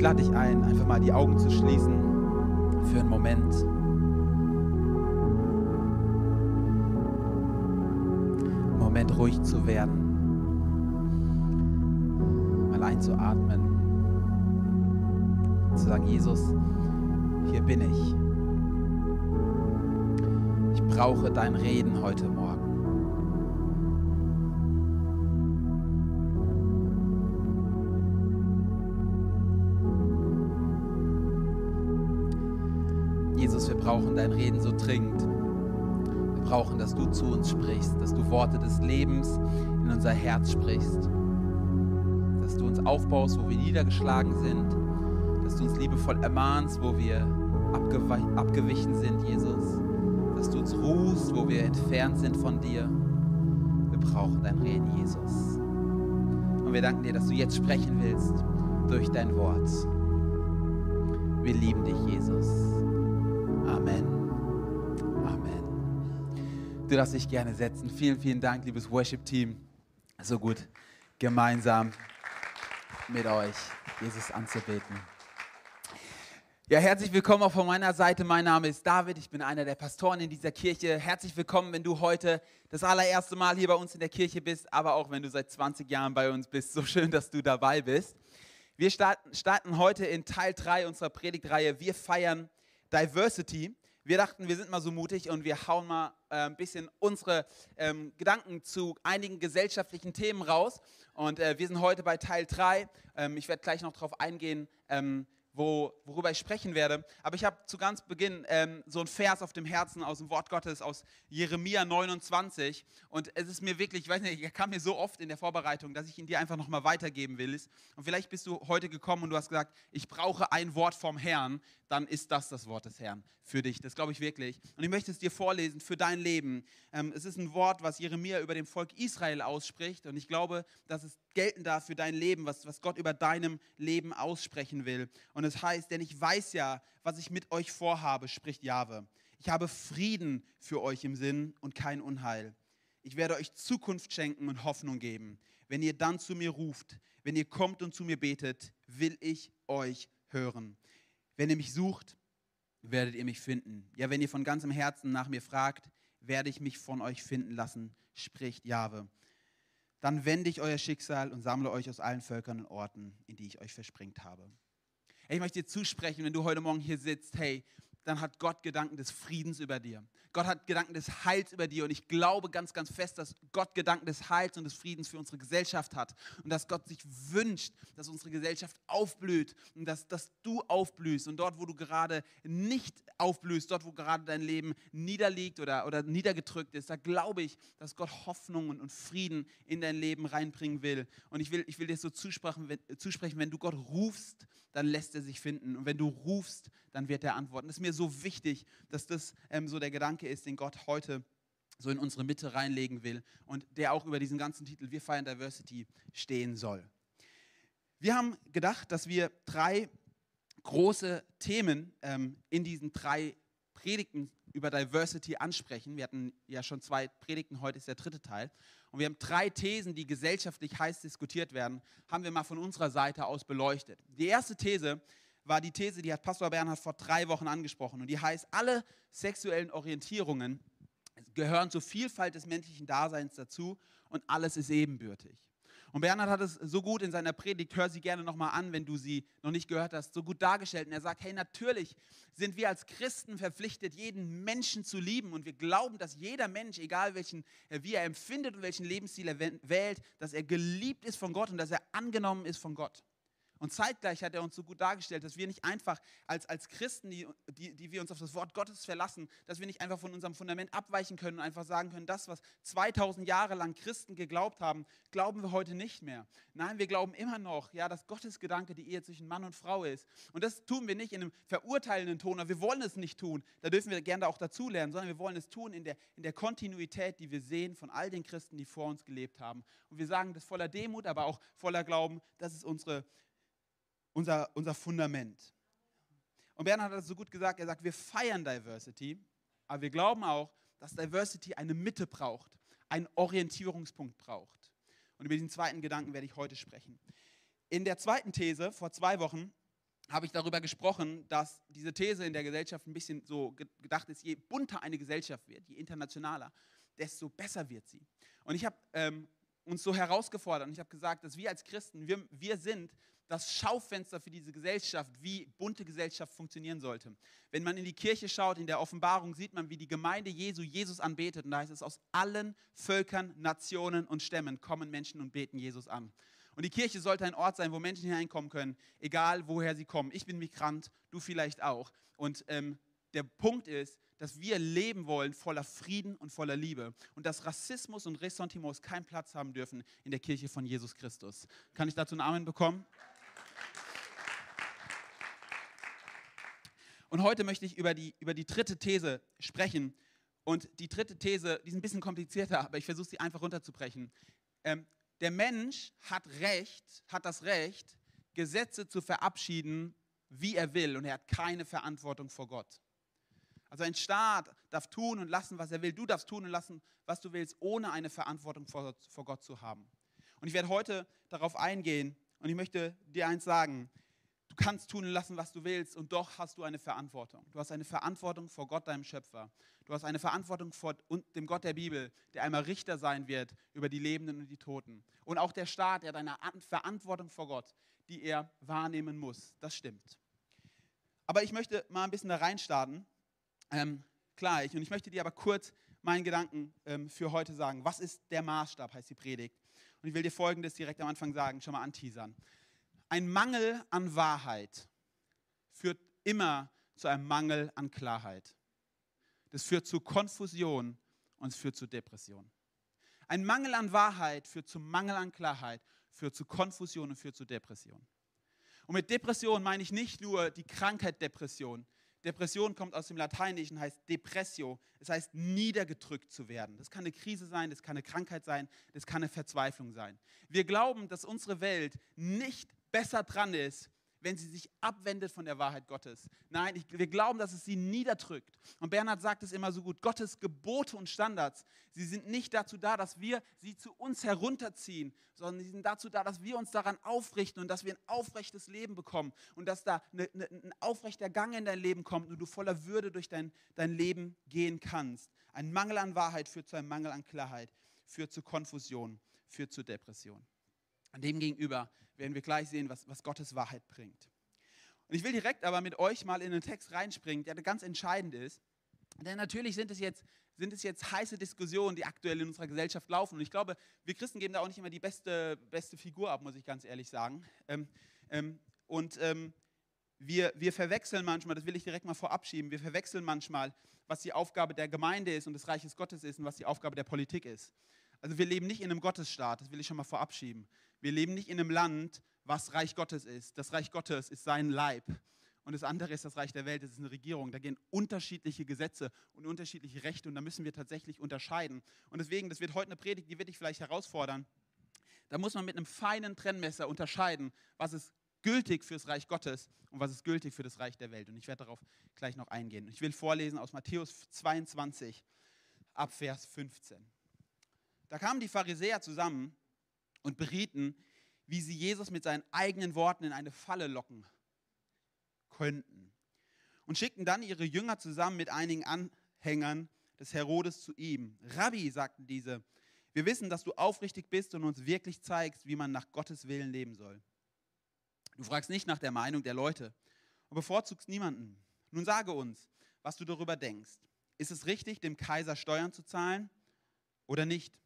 Ich lade dich ein, einfach mal die Augen zu schließen für einen Moment. Einen Moment ruhig zu werden. Mal einzuatmen. Zu sagen, Jesus, hier bin ich. Ich brauche dein Reden heute Morgen. Brauchen dein Reden so dringend. Wir brauchen, dass du zu uns sprichst, dass du Worte des Lebens in unser Herz sprichst, dass du uns aufbaust, wo wir niedergeschlagen sind, dass du uns liebevoll ermahnst, wo wir abgewichen sind, Jesus, dass du uns ruhst, wo wir entfernt sind von dir. Wir brauchen dein Reden, Jesus. Und wir danken dir, dass du jetzt sprechen willst durch dein Wort. Wir lieben dich, Jesus. Du darfst dich gerne setzen. Vielen, vielen Dank, liebes Worship-Team. So gut gemeinsam mit euch Jesus anzubeten. Ja, herzlich willkommen auch von meiner Seite. Mein Name ist David. Ich bin einer der Pastoren in dieser Kirche. Herzlich willkommen, wenn du heute das allererste Mal hier bei uns in der Kirche bist, aber auch wenn du seit 20 Jahren bei uns bist. So schön, dass du dabei bist. Wir starten, starten heute in Teil 3 unserer Predigtreihe. Wir feiern Diversity. Wir dachten, wir sind mal so mutig und wir hauen mal äh, ein bisschen unsere ähm, Gedanken zu einigen gesellschaftlichen Themen raus. Und äh, wir sind heute bei Teil 3. Ähm, ich werde gleich noch darauf eingehen, ähm, wo, worüber ich sprechen werde. Aber ich habe zu ganz Beginn ähm, so ein Vers auf dem Herzen aus dem Wort Gottes aus Jeremia 29. Und es ist mir wirklich, ich weiß nicht, er kam mir so oft in der Vorbereitung, dass ich ihn dir einfach nochmal weitergeben will. Und vielleicht bist du heute gekommen und du hast gesagt, ich brauche ein Wort vom Herrn. Dann ist das das Wort des Herrn für dich. Das glaube ich wirklich. Und ich möchte es dir vorlesen für dein Leben. Ähm, es ist ein Wort, was Jeremia über dem Volk Israel ausspricht. Und ich glaube, dass es gelten darf für dein Leben, was, was Gott über deinem Leben aussprechen will. Und es heißt, denn ich weiß ja, was ich mit euch vorhabe, spricht Jahwe. Ich habe Frieden für euch im Sinn und kein Unheil. Ich werde euch Zukunft schenken und Hoffnung geben. Wenn ihr dann zu mir ruft, wenn ihr kommt und zu mir betet, will ich euch hören. Wenn ihr mich sucht, werdet ihr mich finden. Ja, wenn ihr von ganzem Herzen nach mir fragt, werde ich mich von euch finden lassen, spricht Jahwe. Dann wende ich euer Schicksal und sammle euch aus allen Völkern und Orten, in die ich euch versprengt habe. Ich möchte dir zusprechen, wenn du heute Morgen hier sitzt, hey, dann hat Gott Gedanken des Friedens über dir. Gott hat Gedanken des Heils über dir. Und ich glaube ganz, ganz fest, dass Gott Gedanken des Heils und des Friedens für unsere Gesellschaft hat. Und dass Gott sich wünscht, dass unsere Gesellschaft aufblüht und dass, dass du aufblühst. Und dort, wo du gerade nicht aufblühst, dort, wo gerade dein Leben niederliegt oder, oder niedergedrückt ist, da glaube ich, dass Gott Hoffnung und, Frieden in dein Leben reinbringen will. Und ich will, ich will dir so zusprechen wenn, zusprechen, wenn du Gott rufst, dann lässt er sich finden. Und wenn du rufst, dann wird er antworten. Das ist mir so wichtig, dass das ähm, so der Gedanke ist, den Gott heute so in unsere Mitte reinlegen will und der auch über diesen ganzen Titel Wir feiern Diversity stehen soll. Wir haben gedacht, dass wir drei große Themen ähm, in diesen drei Predigten über Diversity ansprechen. Wir hatten ja schon zwei Predigten, heute ist der dritte Teil. Und wir haben drei Thesen, die gesellschaftlich heiß diskutiert werden, haben wir mal von unserer Seite aus beleuchtet. Die erste These war die These, die hat Pastor Bernhard vor drei Wochen angesprochen. Und die heißt, alle sexuellen Orientierungen gehören zur Vielfalt des menschlichen Daseins dazu und alles ist ebenbürtig. Und Bernhard hat es so gut in seiner Predigt, hör sie gerne nochmal an, wenn du sie noch nicht gehört hast, so gut dargestellt. Und er sagt, hey, natürlich sind wir als Christen verpflichtet, jeden Menschen zu lieben. Und wir glauben, dass jeder Mensch, egal welchen, äh, wie er empfindet und welchen Lebensstil er wählt, dass er geliebt ist von Gott und dass er angenommen ist von Gott. Und zeitgleich hat er uns so gut dargestellt, dass wir nicht einfach als, als Christen, die, die, die wir uns auf das Wort Gottes verlassen, dass wir nicht einfach von unserem Fundament abweichen können und einfach sagen können, das, was 2000 Jahre lang Christen geglaubt haben, glauben wir heute nicht mehr. Nein, wir glauben immer noch, ja, dass Gottes Gedanke die Ehe zwischen Mann und Frau ist. Und das tun wir nicht in einem verurteilenden Ton, aber wir wollen es nicht tun. Da dürfen wir gerne auch dazulernen, sondern wir wollen es tun in der, in der Kontinuität, die wir sehen von all den Christen, die vor uns gelebt haben. Und wir sagen das voller Demut, aber auch voller Glauben, das ist unsere unser, unser Fundament. Und Bernhard hat das so gut gesagt, er sagt, wir feiern Diversity, aber wir glauben auch, dass Diversity eine Mitte braucht, einen Orientierungspunkt braucht. Und über diesen zweiten Gedanken werde ich heute sprechen. In der zweiten These vor zwei Wochen habe ich darüber gesprochen, dass diese These in der Gesellschaft ein bisschen so gedacht ist, je bunter eine Gesellschaft wird, je internationaler, desto besser wird sie. Und ich habe ähm, uns so herausgefordert und ich habe gesagt, dass wir als Christen, wir, wir sind das Schaufenster für diese Gesellschaft, wie bunte Gesellschaft funktionieren sollte. Wenn man in die Kirche schaut, in der Offenbarung sieht man, wie die Gemeinde Jesu Jesus anbetet. Und da heißt es, aus allen Völkern, Nationen und Stämmen kommen Menschen und beten Jesus an. Und die Kirche sollte ein Ort sein, wo Menschen hineinkommen können, egal woher sie kommen. Ich bin Migrant, du vielleicht auch. Und ähm, der Punkt ist, dass wir leben wollen voller Frieden und voller Liebe und dass Rassismus und Ressentiments keinen Platz haben dürfen in der Kirche von Jesus Christus. Kann ich dazu einen Amen bekommen? Und heute möchte ich über die, über die dritte These sprechen. Und die dritte These, die ist ein bisschen komplizierter, aber ich versuche sie einfach runterzubrechen. Ähm, der Mensch hat Recht, hat das Recht, Gesetze zu verabschieden, wie er will, und er hat keine Verantwortung vor Gott. Also ein Staat darf tun und lassen, was er will. Du darfst tun und lassen, was du willst, ohne eine Verantwortung vor, vor Gott zu haben. Und ich werde heute darauf eingehen und ich möchte dir eins sagen. Du kannst tun und lassen, was du willst, und doch hast du eine Verantwortung. Du hast eine Verantwortung vor Gott, deinem Schöpfer. Du hast eine Verantwortung vor dem Gott der Bibel, der einmal Richter sein wird über die Lebenden und die Toten. Und auch der Staat, der hat eine Verantwortung vor Gott, die er wahrnehmen muss. Das stimmt. Aber ich möchte mal ein bisschen da reinstarten, ähm, gleich. Und ich möchte dir aber kurz meinen Gedanken ähm, für heute sagen. Was ist der Maßstab, heißt die Predigt. Und ich will dir Folgendes direkt am Anfang sagen, schon mal anteasern. Ein Mangel an Wahrheit führt immer zu einem Mangel an Klarheit. Das führt zu Konfusion und es führt zu Depression. Ein Mangel an Wahrheit führt zu Mangel an Klarheit, führt zu Konfusion und führt zu Depression. Und mit Depression meine ich nicht nur die Krankheit Depression. Depression kommt aus dem Lateinischen, heißt Depressio. Es heißt niedergedrückt zu werden. Das kann eine Krise sein, das kann eine Krankheit sein, das kann eine Verzweiflung sein. Wir glauben, dass unsere Welt nicht besser dran ist, wenn sie sich abwendet von der Wahrheit Gottes. Nein, ich, wir glauben, dass es sie niederdrückt. Und Bernhard sagt es immer so gut, Gottes Gebote und Standards, sie sind nicht dazu da, dass wir sie zu uns herunterziehen, sondern sie sind dazu da, dass wir uns daran aufrichten und dass wir ein aufrechtes Leben bekommen und dass da eine, eine, ein aufrechter Gang in dein Leben kommt und du voller Würde durch dein, dein Leben gehen kannst. Ein Mangel an Wahrheit führt zu einem Mangel an Klarheit, führt zu Konfusion, führt zu Depression. Demgegenüber werden wir gleich sehen, was, was Gottes Wahrheit bringt. Und ich will direkt aber mit euch mal in einen Text reinspringen, der ganz entscheidend ist. Denn natürlich sind es, jetzt, sind es jetzt heiße Diskussionen, die aktuell in unserer Gesellschaft laufen. Und ich glaube, wir Christen geben da auch nicht immer die beste, beste Figur ab, muss ich ganz ehrlich sagen. Ähm, ähm, und ähm, wir, wir verwechseln manchmal, das will ich direkt mal vorab schieben, wir verwechseln manchmal, was die Aufgabe der Gemeinde ist und des Reiches Gottes ist und was die Aufgabe der Politik ist. Also wir leben nicht in einem Gottesstaat, das will ich schon mal vorab schieben. Wir leben nicht in einem Land, was Reich Gottes ist. Das Reich Gottes ist sein Leib. Und das andere ist das Reich der Welt, das ist eine Regierung. Da gehen unterschiedliche Gesetze und unterschiedliche Rechte und da müssen wir tatsächlich unterscheiden. Und deswegen, das wird heute eine Predigt, die wird dich vielleicht herausfordern. Da muss man mit einem feinen Trennmesser unterscheiden, was ist gültig fürs Reich Gottes und was ist gültig für das Reich der Welt. Und ich werde darauf gleich noch eingehen. Ich will vorlesen aus Matthäus 22 ab Vers 15. Da kamen die Pharisäer zusammen und berieten, wie sie Jesus mit seinen eigenen Worten in eine Falle locken könnten. Und schickten dann ihre Jünger zusammen mit einigen Anhängern des Herodes zu ihm. Rabbi, sagten diese, wir wissen, dass du aufrichtig bist und uns wirklich zeigst, wie man nach Gottes Willen leben soll. Du fragst nicht nach der Meinung der Leute und bevorzugst niemanden. Nun sage uns, was du darüber denkst. Ist es richtig, dem Kaiser Steuern zu zahlen oder nicht?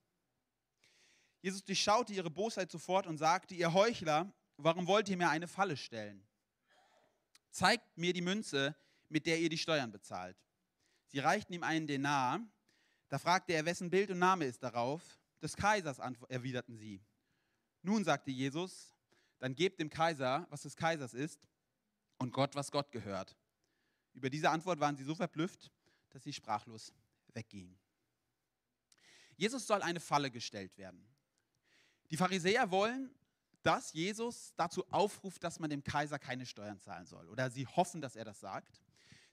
Jesus durchschaute ihre Bosheit sofort und sagte, ihr Heuchler, warum wollt ihr mir eine Falle stellen? Zeigt mir die Münze, mit der ihr die Steuern bezahlt. Sie reichten ihm einen Denar. Da fragte er, wessen Bild und Name ist darauf? Des Kaisers, erwiderten sie. Nun, sagte Jesus, dann gebt dem Kaiser, was des Kaisers ist, und Gott, was Gott gehört. Über diese Antwort waren sie so verblüfft, dass sie sprachlos weggingen. Jesus soll eine Falle gestellt werden. Die Pharisäer wollen, dass Jesus dazu aufruft, dass man dem Kaiser keine Steuern zahlen soll. Oder sie hoffen, dass er das sagt.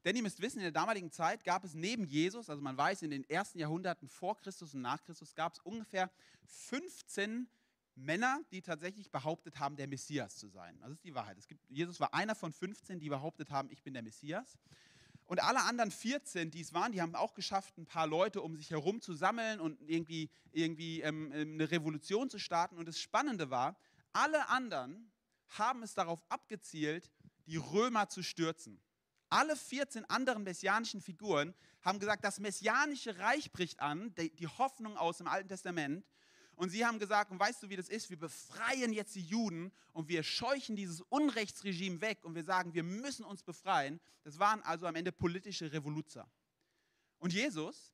Denn ihr müsst wissen, in der damaligen Zeit gab es neben Jesus, also man weiß, in den ersten Jahrhunderten vor Christus und nach Christus gab es ungefähr 15 Männer, die tatsächlich behauptet haben, der Messias zu sein. Das ist die Wahrheit. Es gibt, Jesus war einer von 15, die behauptet haben, ich bin der Messias. Und alle anderen 14, die es waren, die haben auch geschafft, ein paar Leute um sich herum zu sammeln und irgendwie, irgendwie ähm, ähm, eine Revolution zu starten. Und das Spannende war, alle anderen haben es darauf abgezielt, die Römer zu stürzen. Alle 14 anderen messianischen Figuren haben gesagt, das messianische Reich bricht an, die Hoffnung aus dem Alten Testament. Und sie haben gesagt, und weißt du, wie das ist? Wir befreien jetzt die Juden und wir scheuchen dieses Unrechtsregime weg und wir sagen, wir müssen uns befreien. Das waren also am Ende politische Revoluzer. Und Jesus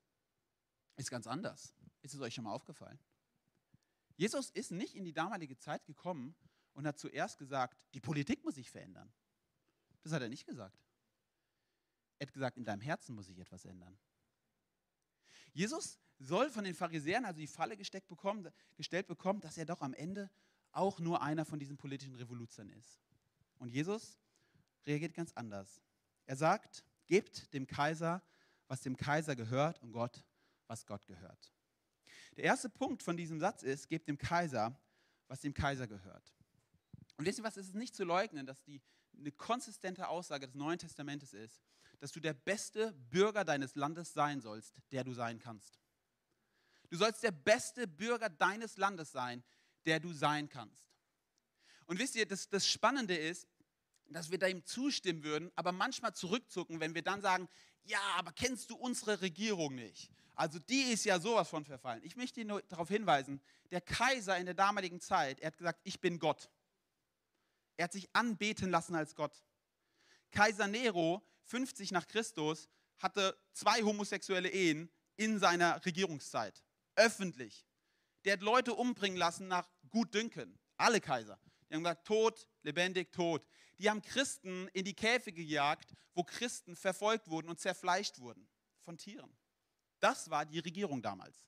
ist ganz anders. Ist es euch schon mal aufgefallen? Jesus ist nicht in die damalige Zeit gekommen und hat zuerst gesagt, die Politik muss sich verändern. Das hat er nicht gesagt. Er hat gesagt, in deinem Herzen muss sich etwas ändern. Jesus soll von den Pharisäern also die Falle gesteckt bekommen, gestellt bekommen, dass er doch am Ende auch nur einer von diesen politischen Revoluzern ist. Und Jesus reagiert ganz anders. Er sagt, gebt dem Kaiser, was dem Kaiser gehört und Gott, was Gott gehört. Der erste Punkt von diesem Satz ist, gebt dem Kaiser, was dem Kaiser gehört. Und wisst ihr was, es ist nicht zu leugnen, dass die eine konsistente Aussage des Neuen Testamentes ist, dass du der beste Bürger deines Landes sein sollst, der du sein kannst. Du sollst der beste Bürger deines Landes sein, der du sein kannst. Und wisst ihr, das, das Spannende ist, dass wir dem zustimmen würden, aber manchmal zurückzucken, wenn wir dann sagen, ja, aber kennst du unsere Regierung nicht? Also die ist ja sowas von verfallen. Ich möchte nur darauf hinweisen, der Kaiser in der damaligen Zeit, er hat gesagt, ich bin Gott. Er hat sich anbeten lassen als Gott. Kaiser Nero, 50 nach Christus, hatte zwei homosexuelle Ehen in seiner Regierungszeit öffentlich. Der hat Leute umbringen lassen nach Gutdünken. Alle Kaiser. Die haben gesagt, tot, lebendig, tot. Die haben Christen in die Käfige gejagt, wo Christen verfolgt wurden und zerfleischt wurden von Tieren. Das war die Regierung damals.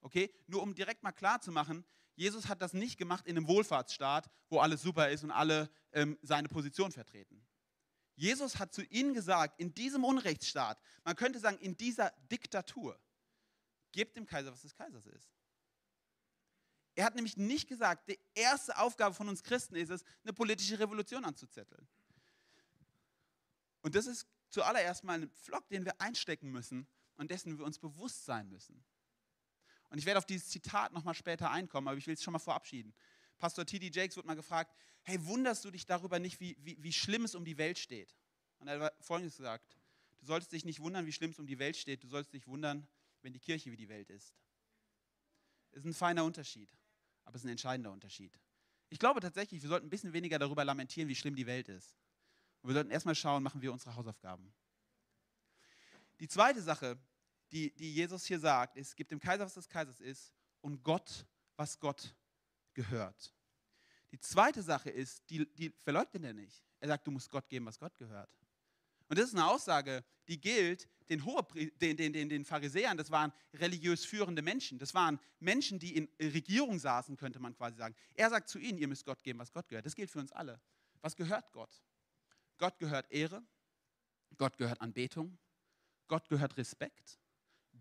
Okay? Nur um direkt mal klar zu machen, Jesus hat das nicht gemacht in einem Wohlfahrtsstaat, wo alles super ist und alle ähm, seine Position vertreten. Jesus hat zu ihnen gesagt, in diesem Unrechtsstaat, man könnte sagen, in dieser Diktatur, Gebt dem Kaiser, was des Kaisers ist. Er hat nämlich nicht gesagt, die erste Aufgabe von uns Christen ist es, eine politische Revolution anzuzetteln. Und das ist zuallererst mal ein Pflock, den wir einstecken müssen und dessen wir uns bewusst sein müssen. Und ich werde auf dieses Zitat nochmal später einkommen, aber ich will es schon mal verabschieden. Pastor T.D. Jakes wurde mal gefragt, hey, wunderst du dich darüber nicht, wie, wie, wie schlimm es um die Welt steht? Und er hat Folgendes gesagt, du solltest dich nicht wundern, wie schlimm es um die Welt steht, du solltest dich wundern, wenn die Kirche wie die Welt ist. Ist ein feiner Unterschied, aber es ist ein entscheidender Unterschied. Ich glaube tatsächlich, wir sollten ein bisschen weniger darüber lamentieren, wie schlimm die Welt ist. Und wir sollten erstmal schauen, machen wir unsere Hausaufgaben. Die zweite Sache, die, die Jesus hier sagt, ist, gibt dem Kaiser, was des Kaisers ist, und Gott, was Gott gehört. Die zweite Sache ist, die, die verleugnet er nicht. Er sagt, du musst Gott geben, was Gott gehört. Und das ist eine Aussage, die gilt den, den, den, den, Pharisäern, das waren religiös führende Menschen. Das waren Menschen, die in Regierung saßen, könnte man quasi sagen. Er sagt zu ihnen, ihr müsst Gott geben, was Gott gehört. Das gilt für uns alle. Was gehört Gott? Gott gehört Ehre, Gott gehört Anbetung, Gott gehört Respekt,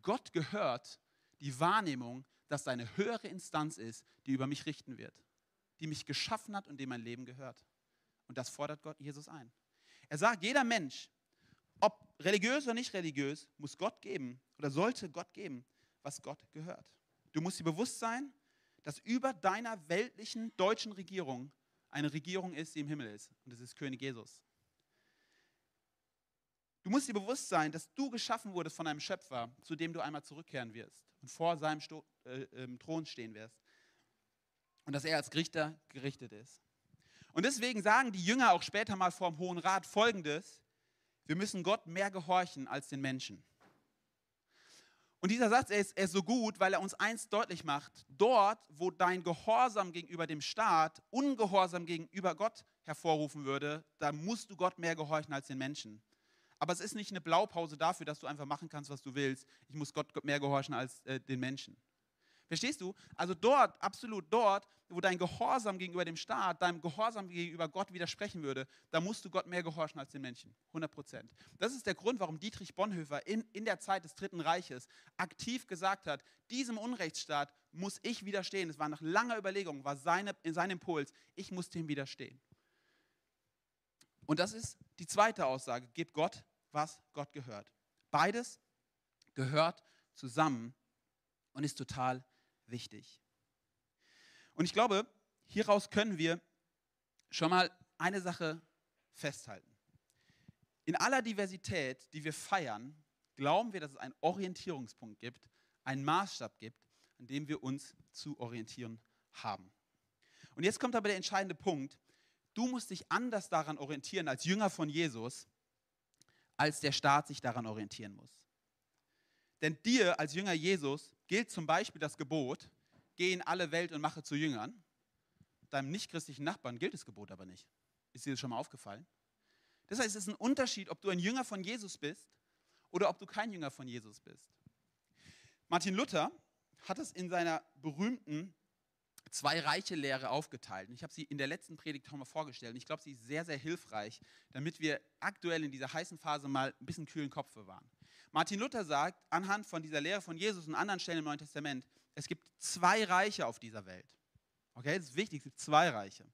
Gott gehört die Wahrnehmung, dass da höhere Instanz ist, die über mich richten wird, die mich geschaffen hat und dem mein Leben gehört. Und das fordert Gott Jesus ein. Er sagt, jeder Mensch, religiös oder nicht religiös, muss Gott geben oder sollte Gott geben, was Gott gehört. Du musst dir bewusst sein, dass über deiner weltlichen deutschen Regierung eine Regierung ist, die im Himmel ist. Und das ist König Jesus. Du musst dir bewusst sein, dass du geschaffen wurdest von einem Schöpfer, zu dem du einmal zurückkehren wirst und vor seinem Sto äh, äh, Thron stehen wirst. Und dass er als Richter gerichtet ist. Und deswegen sagen die Jünger auch später mal vor dem Hohen Rat Folgendes, wir müssen Gott mehr gehorchen als den Menschen. Und dieser Satz er ist, er ist so gut, weil er uns eins deutlich macht. Dort, wo dein Gehorsam gegenüber dem Staat Ungehorsam gegenüber Gott hervorrufen würde, da musst du Gott mehr gehorchen als den Menschen. Aber es ist nicht eine Blaupause dafür, dass du einfach machen kannst, was du willst. Ich muss Gott mehr gehorchen als äh, den Menschen. Verstehst du? Also dort, absolut dort, wo dein Gehorsam gegenüber dem Staat, deinem Gehorsam gegenüber Gott widersprechen würde, da musst du Gott mehr gehorchen als den Menschen. 100 Prozent. Das ist der Grund, warum Dietrich Bonhoeffer in, in der Zeit des Dritten Reiches aktiv gesagt hat, diesem Unrechtsstaat muss ich widerstehen. Es war nach langer Überlegung, war seine, sein Impuls, ich muss dem widerstehen. Und das ist die zweite Aussage, gib Gott, was Gott gehört. Beides gehört zusammen und ist total wichtig. Und ich glaube, hieraus können wir schon mal eine Sache festhalten. In aller Diversität, die wir feiern, glauben wir, dass es einen Orientierungspunkt gibt, einen Maßstab gibt, an dem wir uns zu orientieren haben. Und jetzt kommt aber der entscheidende Punkt. Du musst dich anders daran orientieren als Jünger von Jesus, als der Staat sich daran orientieren muss. Denn dir als Jünger Jesus gilt zum Beispiel das Gebot, geh in alle Welt und mache zu Jüngern. Deinem nichtchristlichen Nachbarn gilt das Gebot aber nicht. Ist dir das schon mal aufgefallen? Das heißt, es ist ein Unterschied, ob du ein Jünger von Jesus bist oder ob du kein Jünger von Jesus bist. Martin Luther hat es in seiner berühmten zwei reiche Lehre aufgeteilt. ich habe sie in der letzten Predigt auch mal vorgestellt. Und ich glaube, sie ist sehr, sehr hilfreich, damit wir aktuell in dieser heißen Phase mal ein bisschen kühlen Kopf bewahren. Martin Luther sagt, anhand von dieser Lehre von Jesus und anderen Stellen im Neuen Testament, es gibt zwei Reiche auf dieser Welt. Okay, das ist wichtig, es gibt zwei Reiche.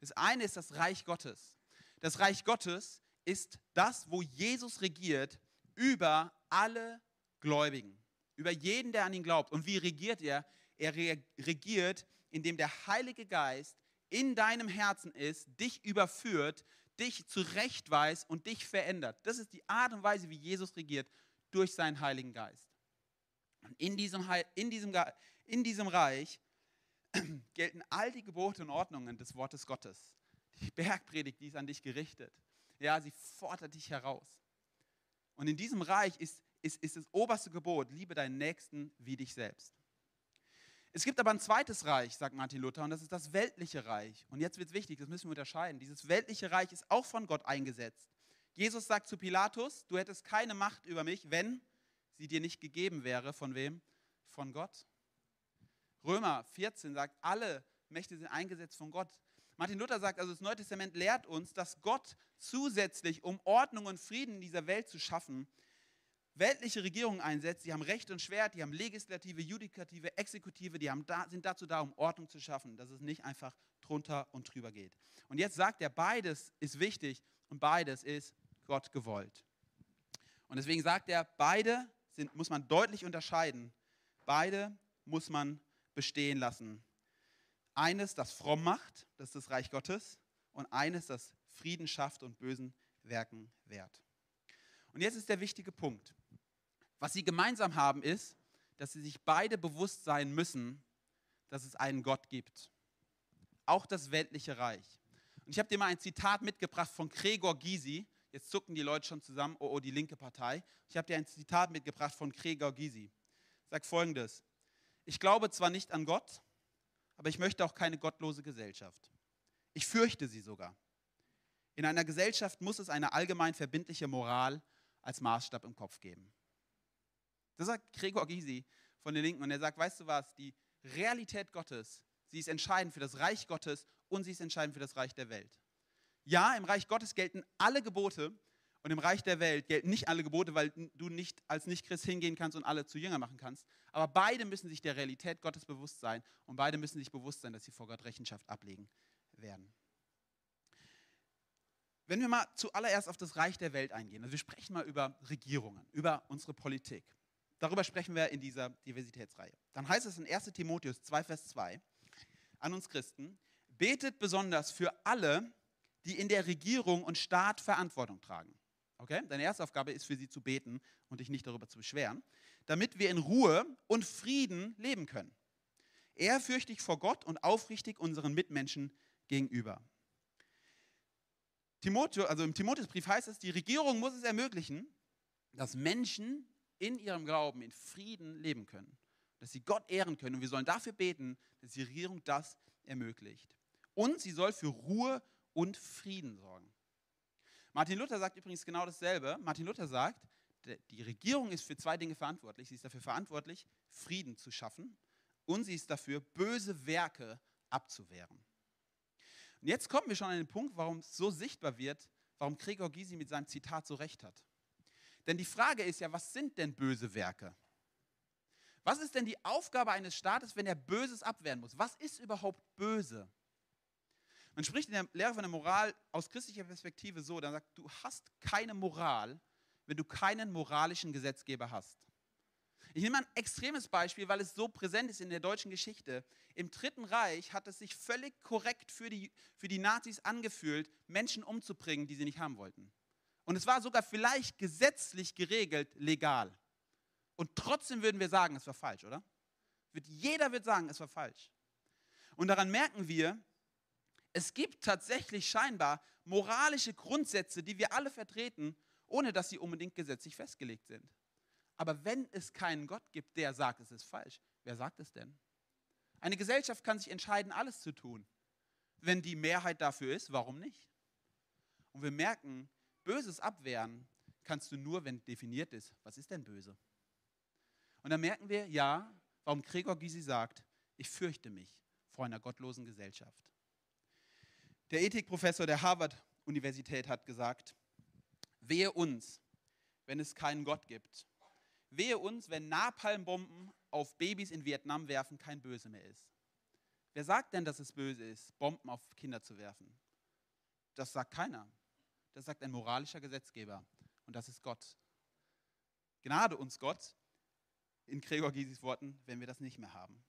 Das eine ist das Reich Gottes. Das Reich Gottes ist das, wo Jesus regiert über alle Gläubigen, über jeden, der an ihn glaubt. Und wie regiert er? Er regiert, indem der Heilige Geist in deinem Herzen ist, dich überführt, dich zurechtweist und dich verändert. Das ist die Art und Weise, wie Jesus regiert durch seinen Heiligen Geist. In diesem, in diesem, in diesem Reich gelten all die Gebote und Ordnungen des Wortes Gottes. Die Bergpredigt, die ist an dich gerichtet. Ja, sie fordert dich heraus. Und in diesem Reich ist, ist, ist das oberste Gebot, liebe deinen Nächsten wie dich selbst. Es gibt aber ein zweites Reich, sagt Martin Luther, und das ist das weltliche Reich. Und jetzt wird es wichtig, das müssen wir unterscheiden. Dieses weltliche Reich ist auch von Gott eingesetzt. Jesus sagt zu Pilatus, du hättest keine Macht über mich, wenn sie dir nicht gegeben wäre. Von wem? Von Gott. Römer 14 sagt, alle Mächte sind eingesetzt von Gott. Martin Luther sagt also, das Neue Testament lehrt uns, dass Gott zusätzlich, um Ordnung und Frieden in dieser Welt zu schaffen, weltliche Regierungen einsetzt, die haben Recht und Schwert, die haben Legislative, Judikative, Exekutive, die da, sind dazu da, um Ordnung zu schaffen, dass es nicht einfach drunter und drüber geht. Und jetzt sagt er, beides ist wichtig und beides ist Gott gewollt. Und deswegen sagt er, beide sind, muss man deutlich unterscheiden. Beide muss man bestehen lassen. Eines, das fromm macht, das ist das Reich Gottes, und eines, das Frieden schafft und bösen Werken wehrt. Und jetzt ist der wichtige Punkt. Was sie gemeinsam haben, ist, dass sie sich beide bewusst sein müssen, dass es einen Gott gibt. Auch das weltliche Reich. Und ich habe dir mal ein Zitat mitgebracht von Gregor Gysi. Jetzt zucken die Leute schon zusammen, oh, oh, die linke Partei. Ich habe dir ein Zitat mitgebracht von Gregor Gysi. Sagt folgendes: Ich glaube zwar nicht an Gott, aber ich möchte auch keine gottlose Gesellschaft. Ich fürchte sie sogar. In einer Gesellschaft muss es eine allgemein verbindliche Moral als Maßstab im Kopf geben. Das sagt Gregor Gysi von den Linken und er sagt, weißt du was, die Realität Gottes, sie ist entscheidend für das Reich Gottes und sie ist entscheidend für das Reich der Welt. Ja, im Reich Gottes gelten alle Gebote und im Reich der Welt gelten nicht alle Gebote, weil du nicht als Nicht-Christ hingehen kannst und alle zu Jünger machen kannst. Aber beide müssen sich der Realität Gottes bewusst sein und beide müssen sich bewusst sein, dass sie vor Gott Rechenschaft ablegen werden. Wenn wir mal zuallererst auf das Reich der Welt eingehen, also wir sprechen mal über Regierungen, über unsere Politik. Darüber sprechen wir in dieser Diversitätsreihe. Dann heißt es in 1 Timotheus 2, Vers 2 an uns Christen, betet besonders für alle, die in der Regierung und Staat Verantwortung tragen. Okay? Deine erste Aufgabe ist für sie zu beten und dich nicht darüber zu beschweren, damit wir in Ruhe und Frieden leben können. Ehrfürchtig vor Gott und aufrichtig unseren Mitmenschen gegenüber. Timotheus, also im Timotheusbrief heißt es, die Regierung muss es ermöglichen, dass Menschen in ihrem Glauben in Frieden leben können, dass sie Gott ehren können. Und wir sollen dafür beten, dass die Regierung das ermöglicht. Und sie soll für Ruhe und Frieden sorgen. Martin Luther sagt übrigens genau dasselbe. Martin Luther sagt, die Regierung ist für zwei Dinge verantwortlich. Sie ist dafür verantwortlich, Frieden zu schaffen und sie ist dafür, böse Werke abzuwehren. Und jetzt kommen wir schon an den Punkt, warum es so sichtbar wird, warum Gregor Gysi mit seinem Zitat so recht hat. Denn die Frage ist ja, was sind denn böse Werke? Was ist denn die Aufgabe eines Staates, wenn er Böses abwehren muss? Was ist überhaupt böse? Man spricht in der Lehre von der Moral aus christlicher Perspektive so, dann sagt, du hast keine Moral, wenn du keinen moralischen Gesetzgeber hast. Ich nehme ein extremes Beispiel, weil es so präsent ist in der deutschen Geschichte. Im Dritten Reich hat es sich völlig korrekt für die, für die Nazis angefühlt, Menschen umzubringen, die sie nicht haben wollten. Und es war sogar vielleicht gesetzlich geregelt, legal. Und trotzdem würden wir sagen, es war falsch, oder? Jeder wird sagen, es war falsch. Und daran merken wir, es gibt tatsächlich scheinbar moralische Grundsätze, die wir alle vertreten, ohne dass sie unbedingt gesetzlich festgelegt sind. Aber wenn es keinen Gott gibt, der sagt, es ist falsch, wer sagt es denn? Eine Gesellschaft kann sich entscheiden, alles zu tun. Wenn die Mehrheit dafür ist, warum nicht? Und wir merken, Böses abwehren kannst du nur, wenn definiert ist, was ist denn böse? Und dann merken wir, ja, warum Gregor Gysi sagt, ich fürchte mich vor einer gottlosen Gesellschaft. Der Ethikprofessor der Harvard-Universität hat gesagt, wehe uns, wenn es keinen Gott gibt. Wehe uns, wenn Napalmbomben auf Babys in Vietnam werfen kein Böse mehr ist. Wer sagt denn, dass es böse ist, Bomben auf Kinder zu werfen? Das sagt keiner. Das sagt ein moralischer Gesetzgeber. Und das ist Gott. Gnade uns Gott, in Gregor Gysis Worten, wenn wir das nicht mehr haben.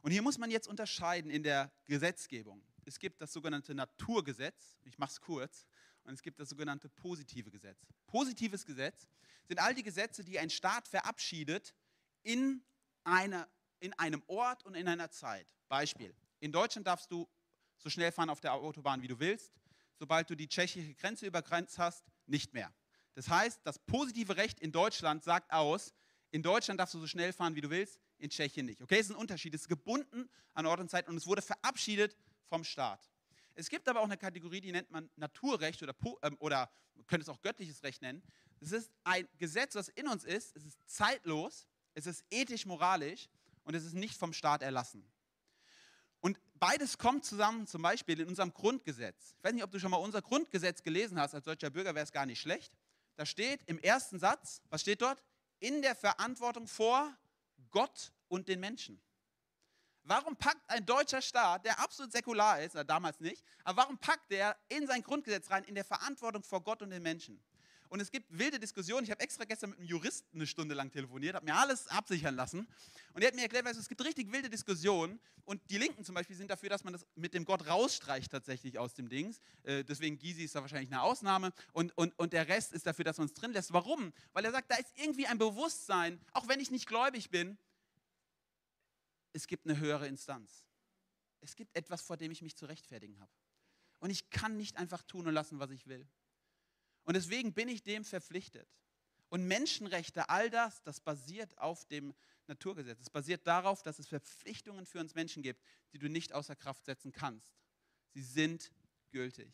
Und hier muss man jetzt unterscheiden in der Gesetzgebung. Es gibt das sogenannte Naturgesetz, ich mache es kurz, und es gibt das sogenannte positive Gesetz. Positives Gesetz sind all die Gesetze, die ein Staat verabschiedet in, eine, in einem Ort und in einer Zeit. Beispiel, in Deutschland darfst du so schnell fahren auf der Autobahn, wie du willst. Sobald du die tschechische Grenze übergrenzt hast, nicht mehr. Das heißt, das positive Recht in Deutschland sagt aus, in Deutschland darfst du so schnell fahren, wie du willst, in Tschechien nicht. Okay, es ist ein Unterschied. Es ist gebunden an Ort und Zeit und es wurde verabschiedet vom Staat. Es gibt aber auch eine Kategorie, die nennt man Naturrecht oder, ähm, oder man könnte es auch göttliches Recht nennen. Es ist ein Gesetz, was in uns ist. Es ist zeitlos, es ist ethisch-moralisch und es ist nicht vom Staat erlassen. Und beides kommt zusammen, zum Beispiel in unserem Grundgesetz. Ich weiß nicht, ob du schon mal unser Grundgesetz gelesen hast. Als deutscher Bürger wäre es gar nicht schlecht. Da steht im ersten Satz, was steht dort? in der Verantwortung vor Gott und den Menschen. Warum packt ein deutscher Staat, der absolut säkular ist, damals nicht, aber warum packt der in sein Grundgesetz rein, in der Verantwortung vor Gott und den Menschen? Und es gibt wilde Diskussionen. Ich habe extra gestern mit einem Juristen eine Stunde lang telefoniert, habe mir alles absichern lassen. Und er hat mir erklärt, weißt du, es gibt richtig wilde Diskussionen. Und die Linken zum Beispiel sind dafür, dass man das mit dem Gott rausstreicht tatsächlich aus dem Dings. Äh, deswegen Gysi ist da wahrscheinlich eine Ausnahme. Und, und, und der Rest ist dafür, dass man es drin lässt. Warum? Weil er sagt, da ist irgendwie ein Bewusstsein, auch wenn ich nicht gläubig bin, es gibt eine höhere Instanz. Es gibt etwas, vor dem ich mich zu rechtfertigen habe. Und ich kann nicht einfach tun und lassen, was ich will. Und deswegen bin ich dem verpflichtet. Und Menschenrechte, all das, das basiert auf dem Naturgesetz. Es basiert darauf, dass es Verpflichtungen für uns Menschen gibt, die du nicht außer Kraft setzen kannst. Sie sind gültig.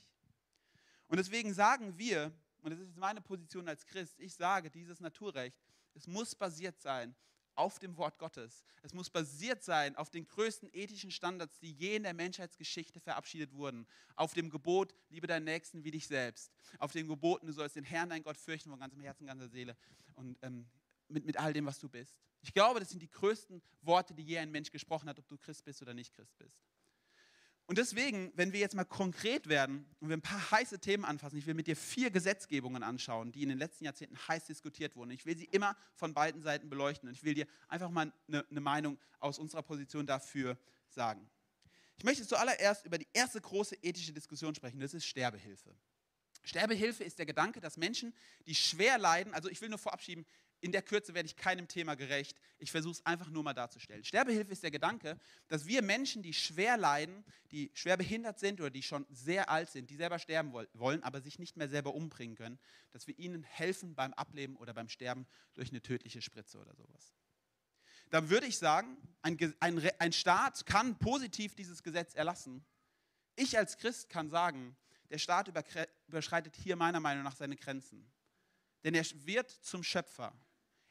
Und deswegen sagen wir, und das ist meine Position als Christ, ich sage, dieses Naturrecht, es muss basiert sein auf dem Wort Gottes. Es muss basiert sein auf den größten ethischen Standards, die je in der Menschheitsgeschichte verabschiedet wurden. Auf dem Gebot, liebe deinen Nächsten wie dich selbst. Auf dem Gebot, du sollst den Herrn, dein Gott, fürchten von ganzem Herzen, ganzer Seele und ähm, mit, mit all dem, was du bist. Ich glaube, das sind die größten Worte, die je ein Mensch gesprochen hat, ob du Christ bist oder nicht Christ bist. Und deswegen, wenn wir jetzt mal konkret werden und wir ein paar heiße Themen anfassen, ich will mit dir vier Gesetzgebungen anschauen, die in den letzten Jahrzehnten heiß diskutiert wurden. Ich will sie immer von beiden Seiten beleuchten und ich will dir einfach mal eine, eine Meinung aus unserer Position dafür sagen. Ich möchte zuallererst über die erste große ethische Diskussion sprechen, das ist Sterbehilfe. Sterbehilfe ist der Gedanke, dass Menschen, die schwer leiden, also ich will nur vorab schieben, in der Kürze werde ich keinem Thema gerecht. Ich versuche es einfach nur mal darzustellen. Sterbehilfe ist der Gedanke, dass wir Menschen, die schwer leiden, die schwer behindert sind oder die schon sehr alt sind, die selber sterben wollen, aber sich nicht mehr selber umbringen können, dass wir ihnen helfen beim Ableben oder beim Sterben durch eine tödliche Spritze oder sowas. Da würde ich sagen, ein, ein, ein Staat kann positiv dieses Gesetz erlassen. Ich als Christ kann sagen, der Staat überschreitet hier meiner Meinung nach seine Grenzen. Denn er wird zum Schöpfer.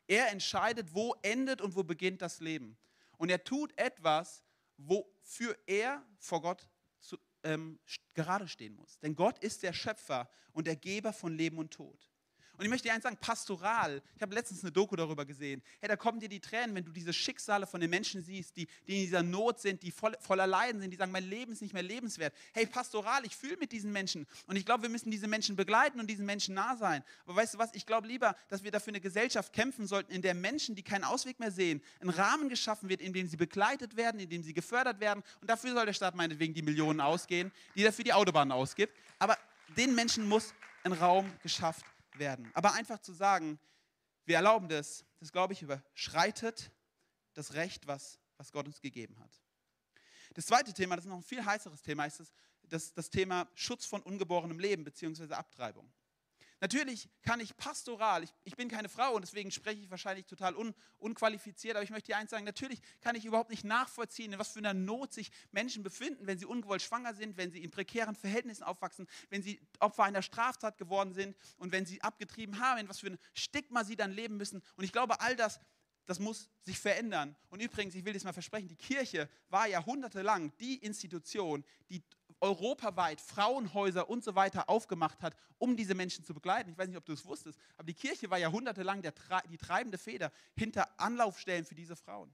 Er entscheidet, wo endet und wo beginnt das Leben. Und er tut etwas, wofür er vor Gott zu, ähm, gerade stehen muss. Denn Gott ist der Schöpfer und der Geber von Leben und Tod. Und ich möchte dir eins sagen, pastoral, ich habe letztens eine Doku darüber gesehen, hey, da kommen dir die Tränen, wenn du diese Schicksale von den Menschen siehst, die, die in dieser Not sind, die voll, voller Leiden sind, die sagen, mein Leben ist nicht mehr lebenswert. Hey, pastoral, ich fühle mit diesen Menschen und ich glaube, wir müssen diese Menschen begleiten und diesen Menschen nah sein. Aber weißt du was, ich glaube lieber, dass wir dafür eine Gesellschaft kämpfen sollten, in der Menschen, die keinen Ausweg mehr sehen, ein Rahmen geschaffen wird, in dem sie begleitet werden, in dem sie gefördert werden und dafür soll der Staat meinetwegen die Millionen ausgehen, die er für die Autobahnen ausgibt. Aber den Menschen muss ein Raum geschafft werden. Aber einfach zu sagen, wir erlauben das, das glaube ich, überschreitet das Recht, was, was Gott uns gegeben hat. Das zweite Thema, das ist noch ein viel heißeres Thema, ist das, das, das Thema Schutz von ungeborenem Leben bzw. Abtreibung. Natürlich kann ich pastoral, ich, ich bin keine Frau und deswegen spreche ich wahrscheinlich total un, unqualifiziert, aber ich möchte dir eins sagen, natürlich kann ich überhaupt nicht nachvollziehen, in was für einer Not sich Menschen befinden, wenn sie ungewollt schwanger sind, wenn sie in prekären Verhältnissen aufwachsen, wenn sie Opfer einer Straftat geworden sind und wenn sie abgetrieben haben, in was für ein Stigma sie dann leben müssen. Und ich glaube, all das das muss sich verändern. Und übrigens, ich will das mal versprechen, die Kirche war jahrhundertelang die Institution, die europaweit Frauenhäuser und so weiter aufgemacht hat, um diese Menschen zu begleiten. Ich weiß nicht, ob du es wusstest, aber die Kirche war jahrhundertelang der, die treibende Feder hinter Anlaufstellen für diese Frauen.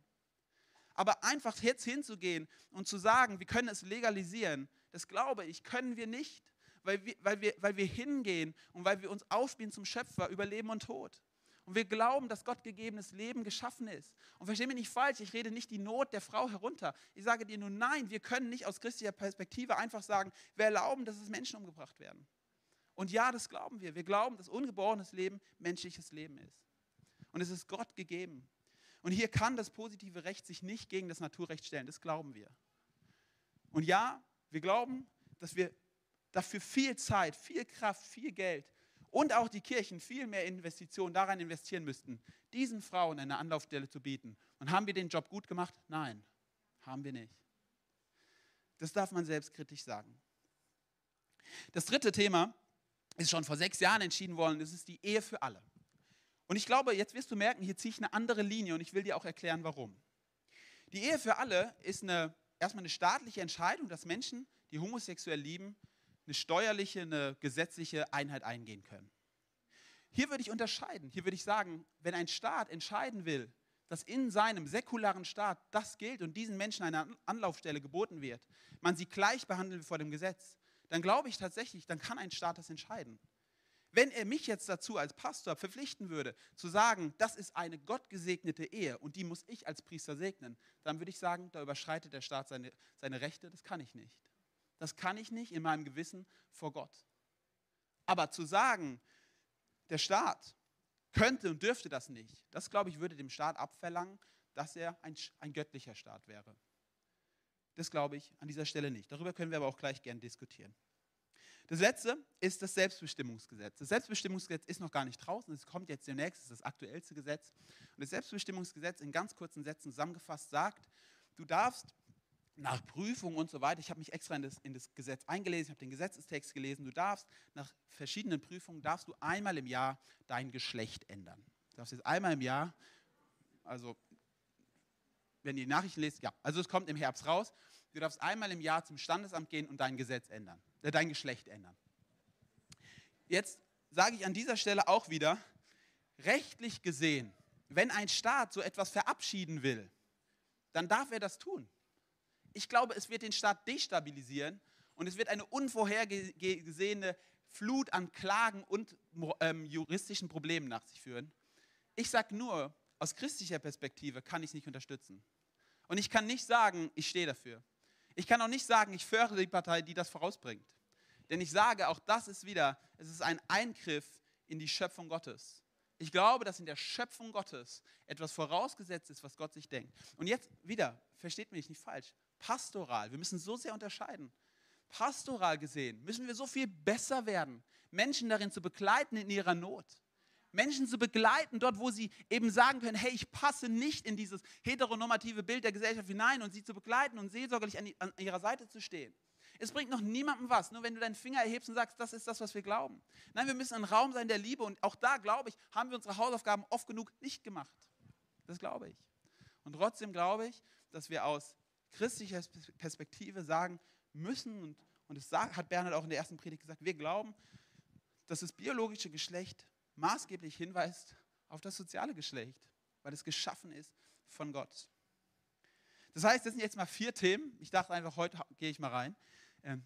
Aber einfach jetzt hinzugehen und zu sagen, wir können es legalisieren, das glaube ich, können wir nicht, weil wir, weil wir, weil wir hingehen und weil wir uns aufspielen zum Schöpfer über Leben und Tod. Und wir glauben, dass Gott gegebenes Leben geschaffen ist. Und verstehe mich nicht falsch, ich rede nicht die Not der Frau herunter. Ich sage dir nur, nein, wir können nicht aus christlicher Perspektive einfach sagen, wir erlauben, dass es Menschen umgebracht werden. Und ja, das glauben wir. Wir glauben, dass ungeborenes Leben menschliches Leben ist. Und es ist Gott gegeben. Und hier kann das positive Recht sich nicht gegen das Naturrecht stellen. Das glauben wir. Und ja, wir glauben, dass wir dafür viel Zeit, viel Kraft, viel Geld und auch die Kirchen viel mehr Investitionen daran investieren müssten, diesen Frauen eine Anlaufstelle zu bieten. Und haben wir den Job gut gemacht? Nein, haben wir nicht. Das darf man selbstkritisch sagen. Das dritte Thema ist schon vor sechs Jahren entschieden worden, das ist die Ehe für alle. Und ich glaube, jetzt wirst du merken, hier ziehe ich eine andere Linie und ich will dir auch erklären, warum. Die Ehe für alle ist eine, erstmal eine staatliche Entscheidung, dass Menschen, die homosexuell lieben, eine steuerliche, eine gesetzliche Einheit eingehen können. Hier würde ich unterscheiden. Hier würde ich sagen, wenn ein Staat entscheiden will, dass in seinem säkularen Staat das gilt und diesen Menschen eine Anlaufstelle geboten wird, man sie gleich behandelt vor dem Gesetz, dann glaube ich tatsächlich, dann kann ein Staat das entscheiden. Wenn er mich jetzt dazu als Pastor verpflichten würde, zu sagen, das ist eine gottgesegnete Ehe und die muss ich als Priester segnen, dann würde ich sagen, da überschreitet der Staat seine, seine Rechte, das kann ich nicht. Das kann ich nicht in meinem Gewissen vor Gott. Aber zu sagen, der Staat könnte und dürfte das nicht, das glaube ich, würde dem Staat abverlangen, dass er ein, ein göttlicher Staat wäre. Das glaube ich an dieser Stelle nicht. Darüber können wir aber auch gleich gern diskutieren. Das letzte ist das Selbstbestimmungsgesetz. Das Selbstbestimmungsgesetz ist noch gar nicht draußen, es kommt jetzt demnächst, das ist das aktuellste Gesetz. Und das Selbstbestimmungsgesetz in ganz kurzen Sätzen zusammengefasst sagt, du darfst nach Prüfung und so weiter, ich habe mich extra in das, in das Gesetz eingelesen, ich habe den Gesetzestext gelesen, du darfst nach verschiedenen Prüfungen, darfst du einmal im Jahr dein Geschlecht ändern. Du darfst jetzt einmal im Jahr, also wenn ihr die Nachrichten lest, ja, also es kommt im Herbst raus, du darfst einmal im Jahr zum Standesamt gehen und dein Gesetz ändern, äh, dein Geschlecht ändern. Jetzt sage ich an dieser Stelle auch wieder, rechtlich gesehen, wenn ein Staat so etwas verabschieden will, dann darf er das tun ich glaube, es wird den Staat destabilisieren und es wird eine unvorhergesehene Flut an Klagen und ähm, juristischen Problemen nach sich führen. Ich sage nur, aus christlicher Perspektive kann ich es nicht unterstützen. Und ich kann nicht sagen, ich stehe dafür. Ich kann auch nicht sagen, ich fördere die Partei, die das vorausbringt. Denn ich sage, auch das ist wieder, es ist ein Eingriff in die Schöpfung Gottes. Ich glaube, dass in der Schöpfung Gottes etwas vorausgesetzt ist, was Gott sich denkt. Und jetzt wieder, versteht mich nicht falsch, pastoral. Wir müssen so sehr unterscheiden. Pastoral gesehen müssen wir so viel besser werden, Menschen darin zu begleiten in ihrer Not. Menschen zu begleiten dort, wo sie eben sagen können, hey, ich passe nicht in dieses heteronormative Bild der Gesellschaft hinein und sie zu begleiten und seelsorgerlich an, an ihrer Seite zu stehen. Es bringt noch niemandem was, nur wenn du deinen Finger erhebst und sagst, das ist das, was wir glauben. Nein, wir müssen ein Raum sein der Liebe und auch da, glaube ich, haben wir unsere Hausaufgaben oft genug nicht gemacht. Das glaube ich. Und trotzdem glaube ich, dass wir aus christlicher Perspektive sagen müssen, und, und das hat Bernhard auch in der ersten Predigt gesagt, wir glauben, dass das biologische Geschlecht maßgeblich hinweist auf das soziale Geschlecht, weil es geschaffen ist von Gott. Das heißt, das sind jetzt mal vier Themen. Ich dachte einfach, heute gehe ich mal rein. Ähm,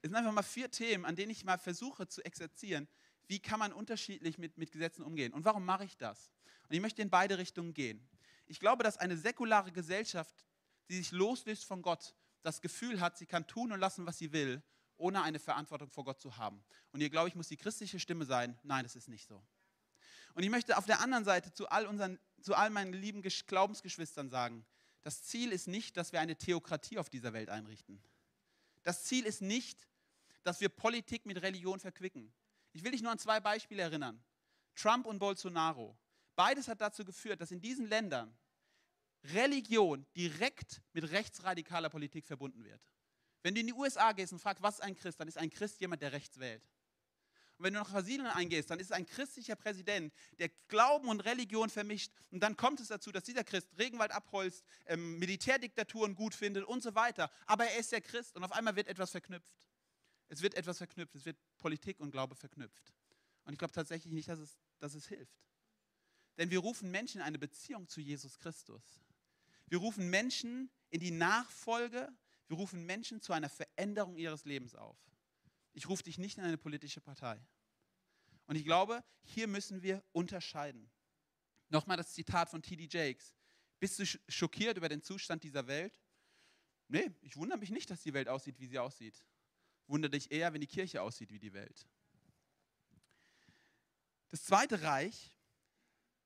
es sind einfach mal vier Themen, an denen ich mal versuche zu exerzieren, wie kann man unterschiedlich mit, mit Gesetzen umgehen und warum mache ich das? Und ich möchte in beide Richtungen gehen. Ich glaube, dass eine säkulare Gesellschaft, die sich loslöst von Gott, das Gefühl hat, sie kann tun und lassen, was sie will, ohne eine Verantwortung vor Gott zu haben. Und hier, glaube ich, muss die christliche Stimme sein, nein, das ist nicht so. Und ich möchte auf der anderen Seite zu all, unseren, zu all meinen lieben Glaubensgeschwistern sagen, das Ziel ist nicht, dass wir eine Theokratie auf dieser Welt einrichten. Das Ziel ist nicht, dass wir Politik mit Religion verquicken. Ich will dich nur an zwei Beispiele erinnern. Trump und Bolsonaro. Beides hat dazu geführt, dass in diesen Ländern Religion direkt mit rechtsradikaler Politik verbunden wird. Wenn du in die USA gehst und fragst, was ist ein Christ, dann ist ein Christ jemand, der rechts wählt. Und wenn du nach Brasilien eingehst, dann ist es ein christlicher Präsident, der Glauben und Religion vermischt. Und dann kommt es dazu, dass dieser Christ Regenwald abholzt, ähm, Militärdiktaturen gut findet und so weiter. Aber er ist der Christ und auf einmal wird etwas verknüpft. Es wird etwas verknüpft. Es wird Politik und Glaube verknüpft. Und ich glaube tatsächlich nicht, dass es, dass es hilft. Denn wir rufen Menschen in eine Beziehung zu Jesus Christus. Wir rufen Menschen in die Nachfolge. Wir rufen Menschen zu einer Veränderung ihres Lebens auf. Ich rufe dich nicht in eine politische Partei. Und ich glaube, hier müssen wir unterscheiden. Nochmal das Zitat von T.D. Jakes. Bist du schockiert über den Zustand dieser Welt? Nee, ich wundere mich nicht, dass die Welt aussieht, wie sie aussieht. Wundere dich eher, wenn die Kirche aussieht wie die Welt. Das zweite Reich,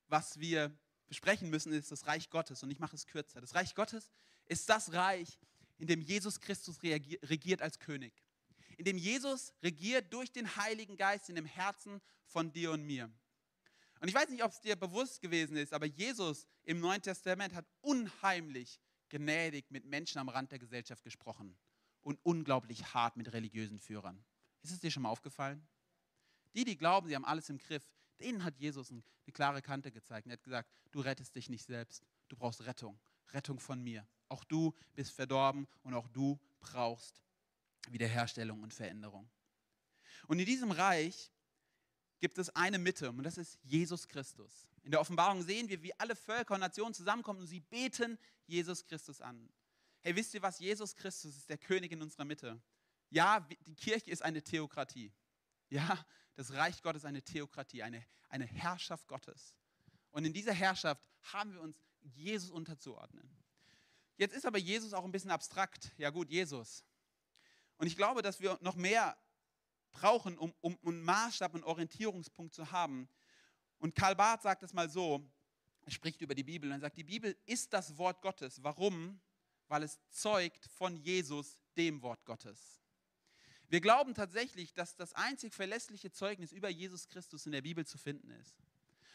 was wir besprechen müssen, ist das Reich Gottes. Und ich mache es kürzer. Das Reich Gottes ist das Reich, in dem Jesus Christus regiert als König in dem Jesus regiert durch den Heiligen Geist in dem Herzen von dir und mir. Und ich weiß nicht, ob es dir bewusst gewesen ist, aber Jesus im Neuen Testament hat unheimlich gnädig mit Menschen am Rand der Gesellschaft gesprochen und unglaublich hart mit religiösen Führern. Ist es dir schon mal aufgefallen? Die, die glauben, sie haben alles im Griff, denen hat Jesus eine klare Kante gezeigt. Er hat gesagt, du rettest dich nicht selbst, du brauchst Rettung, Rettung von mir. Auch du bist verdorben und auch du brauchst Wiederherstellung und Veränderung. Und in diesem Reich gibt es eine Mitte und das ist Jesus Christus. In der Offenbarung sehen wir, wie alle Völker und Nationen zusammenkommen und sie beten Jesus Christus an. Hey, wisst ihr was? Jesus Christus ist der König in unserer Mitte. Ja, die Kirche ist eine Theokratie. Ja, das Reich Gottes ist eine Theokratie, eine, eine Herrschaft Gottes. Und in dieser Herrschaft haben wir uns Jesus unterzuordnen. Jetzt ist aber Jesus auch ein bisschen abstrakt. Ja gut, Jesus. Und ich glaube, dass wir noch mehr brauchen, um, um einen Maßstab, einen Orientierungspunkt zu haben. Und Karl Barth sagt es mal so, er spricht über die Bibel und er sagt, die Bibel ist das Wort Gottes. Warum? Weil es zeugt von Jesus, dem Wort Gottes. Wir glauben tatsächlich, dass das einzig verlässliche Zeugnis über Jesus Christus in der Bibel zu finden ist.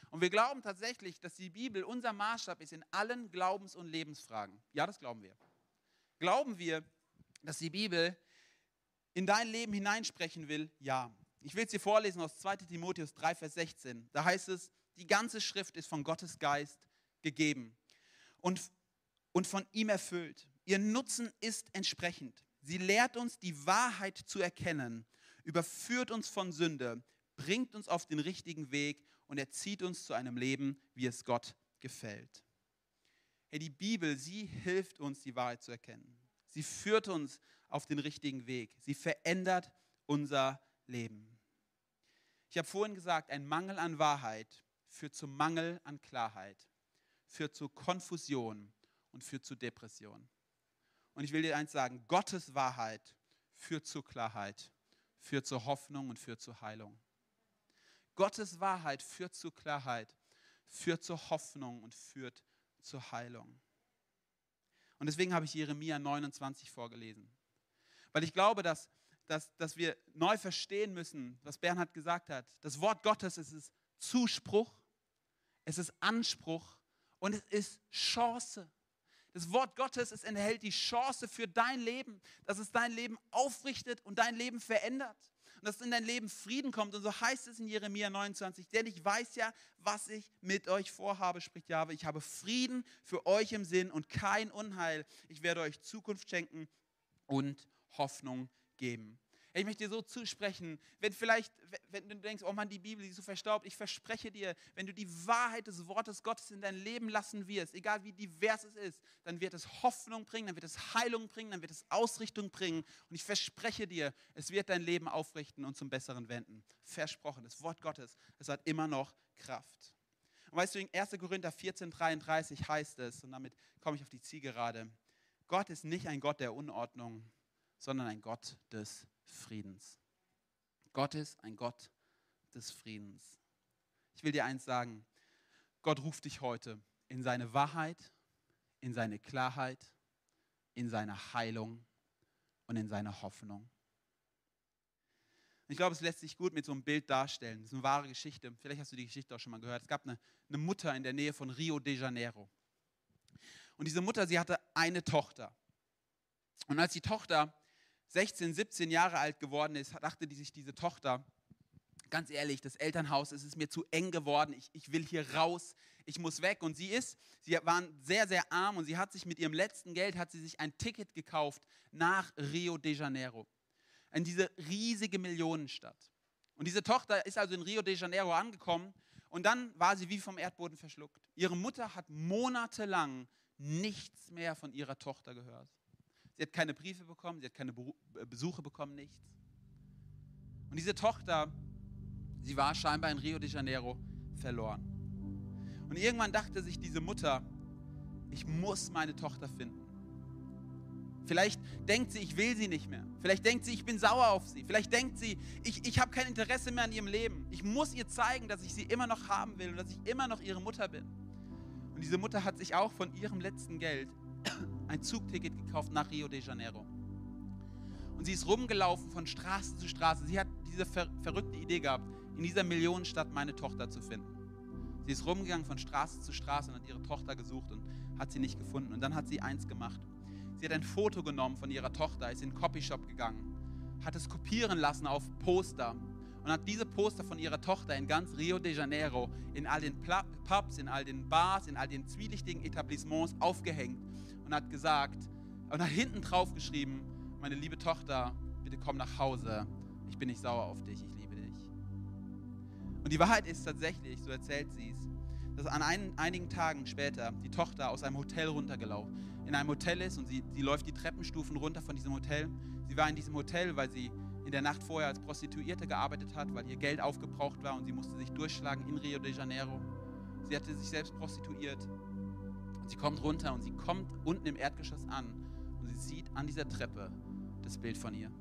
Und wir glauben tatsächlich, dass die Bibel unser Maßstab ist in allen Glaubens- und Lebensfragen. Ja, das glauben wir. Glauben wir, dass die Bibel in dein Leben hineinsprechen will? Ja. Ich will es dir vorlesen aus 2 Timotheus 3, Vers 16. Da heißt es, die ganze Schrift ist von Gottes Geist gegeben und, und von ihm erfüllt. Ihr Nutzen ist entsprechend. Sie lehrt uns, die Wahrheit zu erkennen, überführt uns von Sünde, bringt uns auf den richtigen Weg und erzieht uns zu einem Leben, wie es Gott gefällt. Hey, die Bibel, sie hilft uns, die Wahrheit zu erkennen. Sie führt uns auf den richtigen Weg. Sie verändert unser Leben. Ich habe vorhin gesagt, ein Mangel an Wahrheit führt zu Mangel an Klarheit, führt zu Konfusion und führt zu Depression. Und ich will dir eins sagen, Gottes Wahrheit führt zu Klarheit, führt zur Hoffnung und führt zur Heilung. Gottes Wahrheit führt zu Klarheit, führt zur Hoffnung und führt zur Heilung. Und deswegen habe ich Jeremia 29 vorgelesen. Weil ich glaube, dass, dass, dass wir neu verstehen müssen, was Bernhard gesagt hat. Das Wort Gottes es ist Zuspruch, es ist Anspruch und es ist Chance. Das Wort Gottes, es enthält die Chance für dein Leben, dass es dein Leben aufrichtet und dein Leben verändert. und dass in dein Leben Frieden kommt. Und so heißt es in Jeremia 29, denn ich weiß ja, was ich mit euch vorhabe, spricht Jahwe. Ich habe Frieden für euch im Sinn und kein Unheil. Ich werde euch Zukunft schenken und Hoffnung geben. Ich möchte dir so zusprechen, wenn vielleicht, wenn du denkst, oh Mann, die Bibel ist so verstaubt, ich verspreche dir, wenn du die Wahrheit des Wortes Gottes in dein Leben lassen wirst, egal wie divers es ist, dann wird es Hoffnung bringen, dann wird es Heilung bringen, dann wird es Ausrichtung bringen. Und ich verspreche dir, es wird dein Leben aufrichten und zum Besseren wenden. Versprochen, das Wort Gottes, es hat immer noch Kraft. Und weißt du, in 1. Korinther 14, 33 heißt es, und damit komme ich auf die Zielgerade, Gott ist nicht ein Gott der Unordnung, sondern ein Gott des Friedens. Gott ist ein Gott des Friedens. Ich will dir eins sagen, Gott ruft dich heute in seine Wahrheit, in seine Klarheit, in seine Heilung und in seine Hoffnung. Ich glaube, es lässt sich gut mit so einem Bild darstellen. Das ist eine wahre Geschichte. Vielleicht hast du die Geschichte auch schon mal gehört. Es gab eine, eine Mutter in der Nähe von Rio de Janeiro. Und diese Mutter, sie hatte eine Tochter. Und als die Tochter 16, 17 Jahre alt geworden ist, dachte sich diese Tochter, ganz ehrlich, das Elternhaus, es ist mir zu eng geworden, ich, ich will hier raus, ich muss weg. Und sie ist, sie waren sehr, sehr arm und sie hat sich mit ihrem letzten Geld, hat sie sich ein Ticket gekauft nach Rio de Janeiro, in diese riesige Millionenstadt. Und diese Tochter ist also in Rio de Janeiro angekommen und dann war sie wie vom Erdboden verschluckt. Ihre Mutter hat monatelang nichts mehr von ihrer Tochter gehört. Sie hat keine Briefe bekommen, sie hat keine äh, Besuche bekommen, nichts. Und diese Tochter, sie war scheinbar in Rio de Janeiro verloren. Und irgendwann dachte sich diese Mutter, ich muss meine Tochter finden. Vielleicht denkt sie, ich will sie nicht mehr. Vielleicht denkt sie, ich bin sauer auf sie. Vielleicht denkt sie, ich, ich habe kein Interesse mehr an ihrem Leben. Ich muss ihr zeigen, dass ich sie immer noch haben will und dass ich immer noch ihre Mutter bin. Und diese Mutter hat sich auch von ihrem letzten Geld ein Zugticket gekauft nach Rio de Janeiro. Und sie ist rumgelaufen von Straße zu Straße. Sie hat diese ver verrückte Idee gehabt, in dieser Millionenstadt meine Tochter zu finden. Sie ist rumgegangen von Straße zu Straße und hat ihre Tochter gesucht und hat sie nicht gefunden. Und dann hat sie eins gemacht. Sie hat ein Foto genommen von ihrer Tochter, ist in den Copyshop gegangen, hat es kopieren lassen auf Poster und hat diese Poster von ihrer Tochter in ganz Rio de Janeiro, in all den Pubs, in all den Bars, in all den zwielichtigen Etablissements aufgehängt und hat gesagt und hat hinten drauf geschrieben, meine liebe Tochter, bitte komm nach Hause, ich bin nicht sauer auf dich, ich liebe dich. Und die Wahrheit ist tatsächlich, so erzählt sie es, dass an ein, einigen Tagen später die Tochter aus einem Hotel runtergelaufen, in einem Hotel ist und sie, sie läuft die Treppenstufen runter von diesem Hotel. Sie war in diesem Hotel, weil sie in der Nacht vorher als Prostituierte gearbeitet hat, weil ihr Geld aufgebraucht war und sie musste sich durchschlagen in Rio de Janeiro. Sie hatte sich selbst prostituiert. Und sie kommt runter und sie kommt unten im Erdgeschoss an und sie sieht an dieser Treppe das Bild von ihr.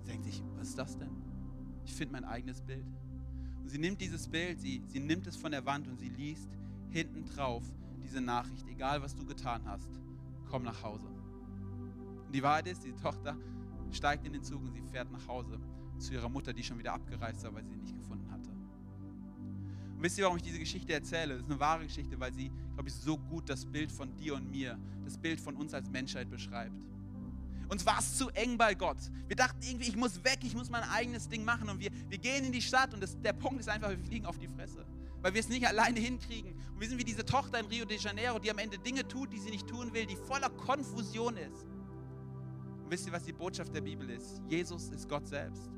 Sie denkt sich, was ist das denn? Ich finde mein eigenes Bild. Und sie nimmt dieses Bild, sie, sie nimmt es von der Wand und sie liest hinten drauf diese Nachricht, egal was du getan hast, komm nach Hause. Und die Wahrheit ist, die Tochter steigt in den Zug und sie fährt nach Hause zu ihrer Mutter, die schon wieder abgereist war, weil sie ihn nicht gefunden hatte. Und wisst ihr, warum ich diese Geschichte erzähle? Das ist eine wahre Geschichte, weil sie, glaube ich, so gut das Bild von dir und mir, das Bild von uns als Menschheit beschreibt. Uns war es zu eng bei Gott. Wir dachten irgendwie, ich muss weg, ich muss mein eigenes Ding machen. Und wir, wir gehen in die Stadt und das, der Punkt ist einfach, wir fliegen auf die Fresse. Weil wir es nicht alleine hinkriegen. Und wir sind wie diese Tochter in Rio de Janeiro, die am Ende Dinge tut, die sie nicht tun will, die voller Konfusion ist wisst ihr, was die Botschaft der Bibel ist? Jesus ist Gott selbst.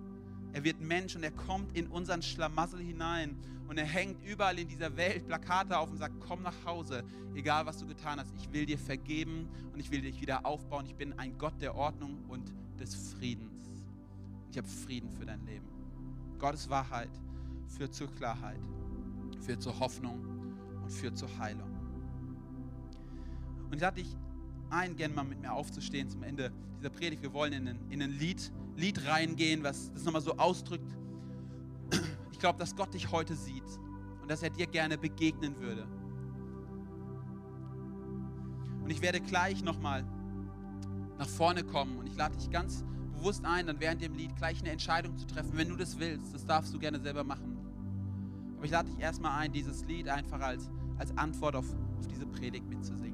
Er wird Mensch und er kommt in unseren Schlamassel hinein und er hängt überall in dieser Welt Plakate auf und sagt, komm nach Hause, egal was du getan hast, ich will dir vergeben und ich will dich wieder aufbauen. Ich bin ein Gott der Ordnung und des Friedens. Ich habe Frieden für dein Leben. Gottes Wahrheit führt zur Klarheit, führt zur Hoffnung und führt zur Heilung. Und ich lade dich ein, gerne mal mit mir aufzustehen zum Ende dieser Predigt. Wir wollen in ein, in ein Lied, Lied reingehen, was das nochmal so ausdrückt. Ich glaube, dass Gott dich heute sieht und dass er dir gerne begegnen würde. Und ich werde gleich nochmal nach vorne kommen und ich lade dich ganz bewusst ein, dann während dem Lied gleich eine Entscheidung zu treffen, wenn du das willst. Das darfst du gerne selber machen. Aber ich lade dich erstmal ein, dieses Lied einfach als, als Antwort auf, auf diese Predigt mitzusingen.